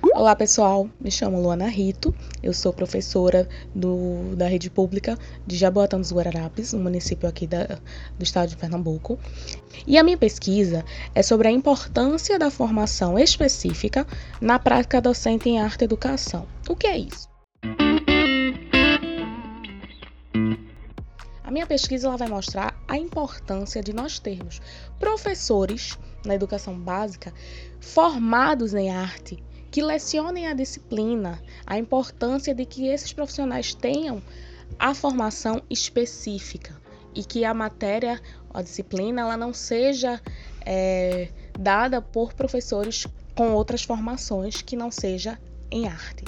Olá pessoal, me chamo Luana Rito, eu sou professora do, da rede pública de Jaboatão dos Guararapes, um município aqui da, do estado de Pernambuco. E a minha pesquisa é sobre a importância da formação específica na prática docente em arte e educação. O que é isso? A minha pesquisa ela vai mostrar a importância de nós termos professores na educação básica formados em arte que lecionem a disciplina, a importância de que esses profissionais tenham a formação específica e que a matéria, a disciplina, ela não seja é, dada por professores com outras formações que não seja em arte.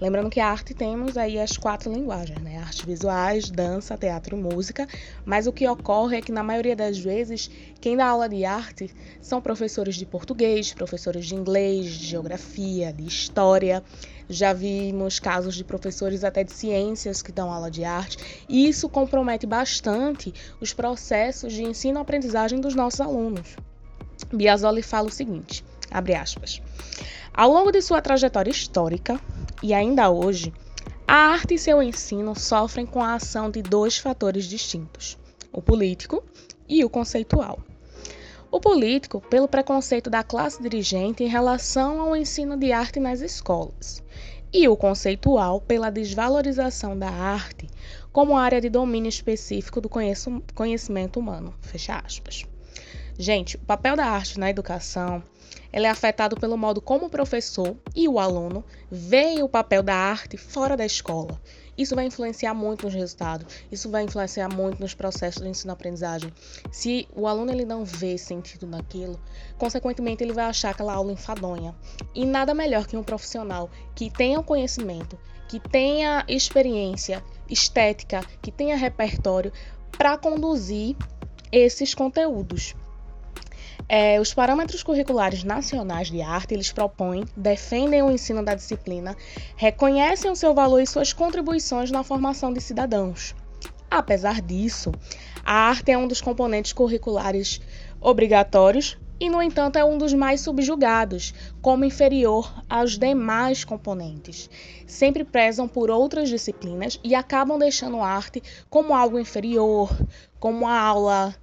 Lembrando que a arte temos aí as quatro linguagens, né? Artes visuais, dança, teatro e música, mas o que ocorre é que na maioria das vezes quem dá aula de arte são professores de português, professores de inglês, de geografia, de história. Já vimos casos de professores até de ciências que dão aula de arte, e isso compromete bastante os processos de ensino-aprendizagem dos nossos alunos. Biasoli fala o seguinte, abre aspas. Ao longo de sua trajetória histórica, e ainda hoje, a arte e seu ensino sofrem com a ação de dois fatores distintos: o político e o conceitual. O político, pelo preconceito da classe dirigente em relação ao ensino de arte nas escolas, e o conceitual pela desvalorização da arte como área de domínio específico do conhecimento humano. Fecha aspas. Gente, o papel da arte na educação ela é afetado pelo modo como o professor e o aluno veem o papel da arte fora da escola. Isso vai influenciar muito nos resultados, isso vai influenciar muito nos processos de ensino-aprendizagem. Se o aluno ele não vê sentido naquilo, consequentemente ele vai achar aquela aula enfadonha. E nada melhor que um profissional que tenha o conhecimento, que tenha experiência estética, que tenha repertório para conduzir esses conteúdos. É, os parâmetros curriculares nacionais de arte, eles propõem, defendem o ensino da disciplina, reconhecem o seu valor e suas contribuições na formação de cidadãos. Apesar disso, a arte é um dos componentes curriculares obrigatórios e, no entanto, é um dos mais subjugados, como inferior aos demais componentes. Sempre prezam por outras disciplinas e acabam deixando a arte como algo inferior, como uma aula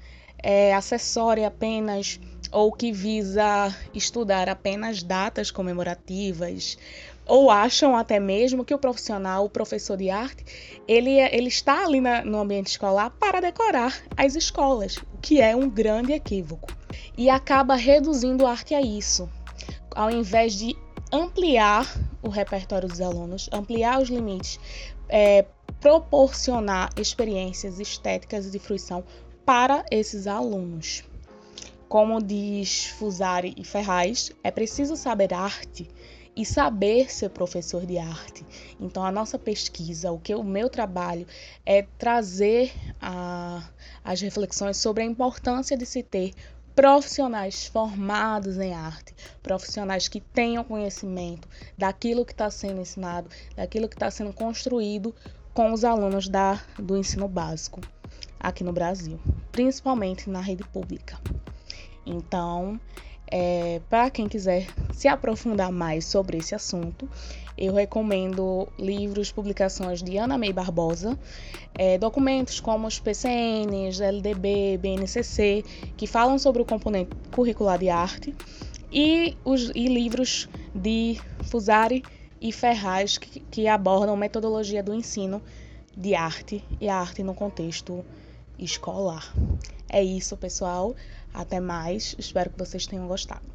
é, acessória apenas ou que visa estudar apenas datas comemorativas, ou acham até mesmo que o profissional, o professor de arte, ele, ele está ali na, no ambiente escolar para decorar as escolas, o que é um grande equívoco. E acaba reduzindo a arte a isso, ao invés de ampliar o repertório dos alunos, ampliar os limites, é, proporcionar experiências estéticas de fruição para esses alunos. Como diz Fusari e Ferraz, é preciso saber arte e saber ser professor de arte. Então, a nossa pesquisa, o que o meu trabalho é trazer a, as reflexões sobre a importância de se ter profissionais formados em arte, profissionais que tenham conhecimento daquilo que está sendo ensinado, daquilo que está sendo construído com os alunos da, do ensino básico aqui no Brasil, principalmente na rede pública. Então, é, para quem quiser se aprofundar mais sobre esse assunto, eu recomendo livros, publicações de Ana May Barbosa, é, documentos como os PCNs, LDB, BNCC, que falam sobre o componente curricular de arte, e, os, e livros de Fusari e Ferraz, que, que abordam metodologia do ensino de arte e a arte no contexto escolar. É isso, pessoal. Até mais. Espero que vocês tenham gostado.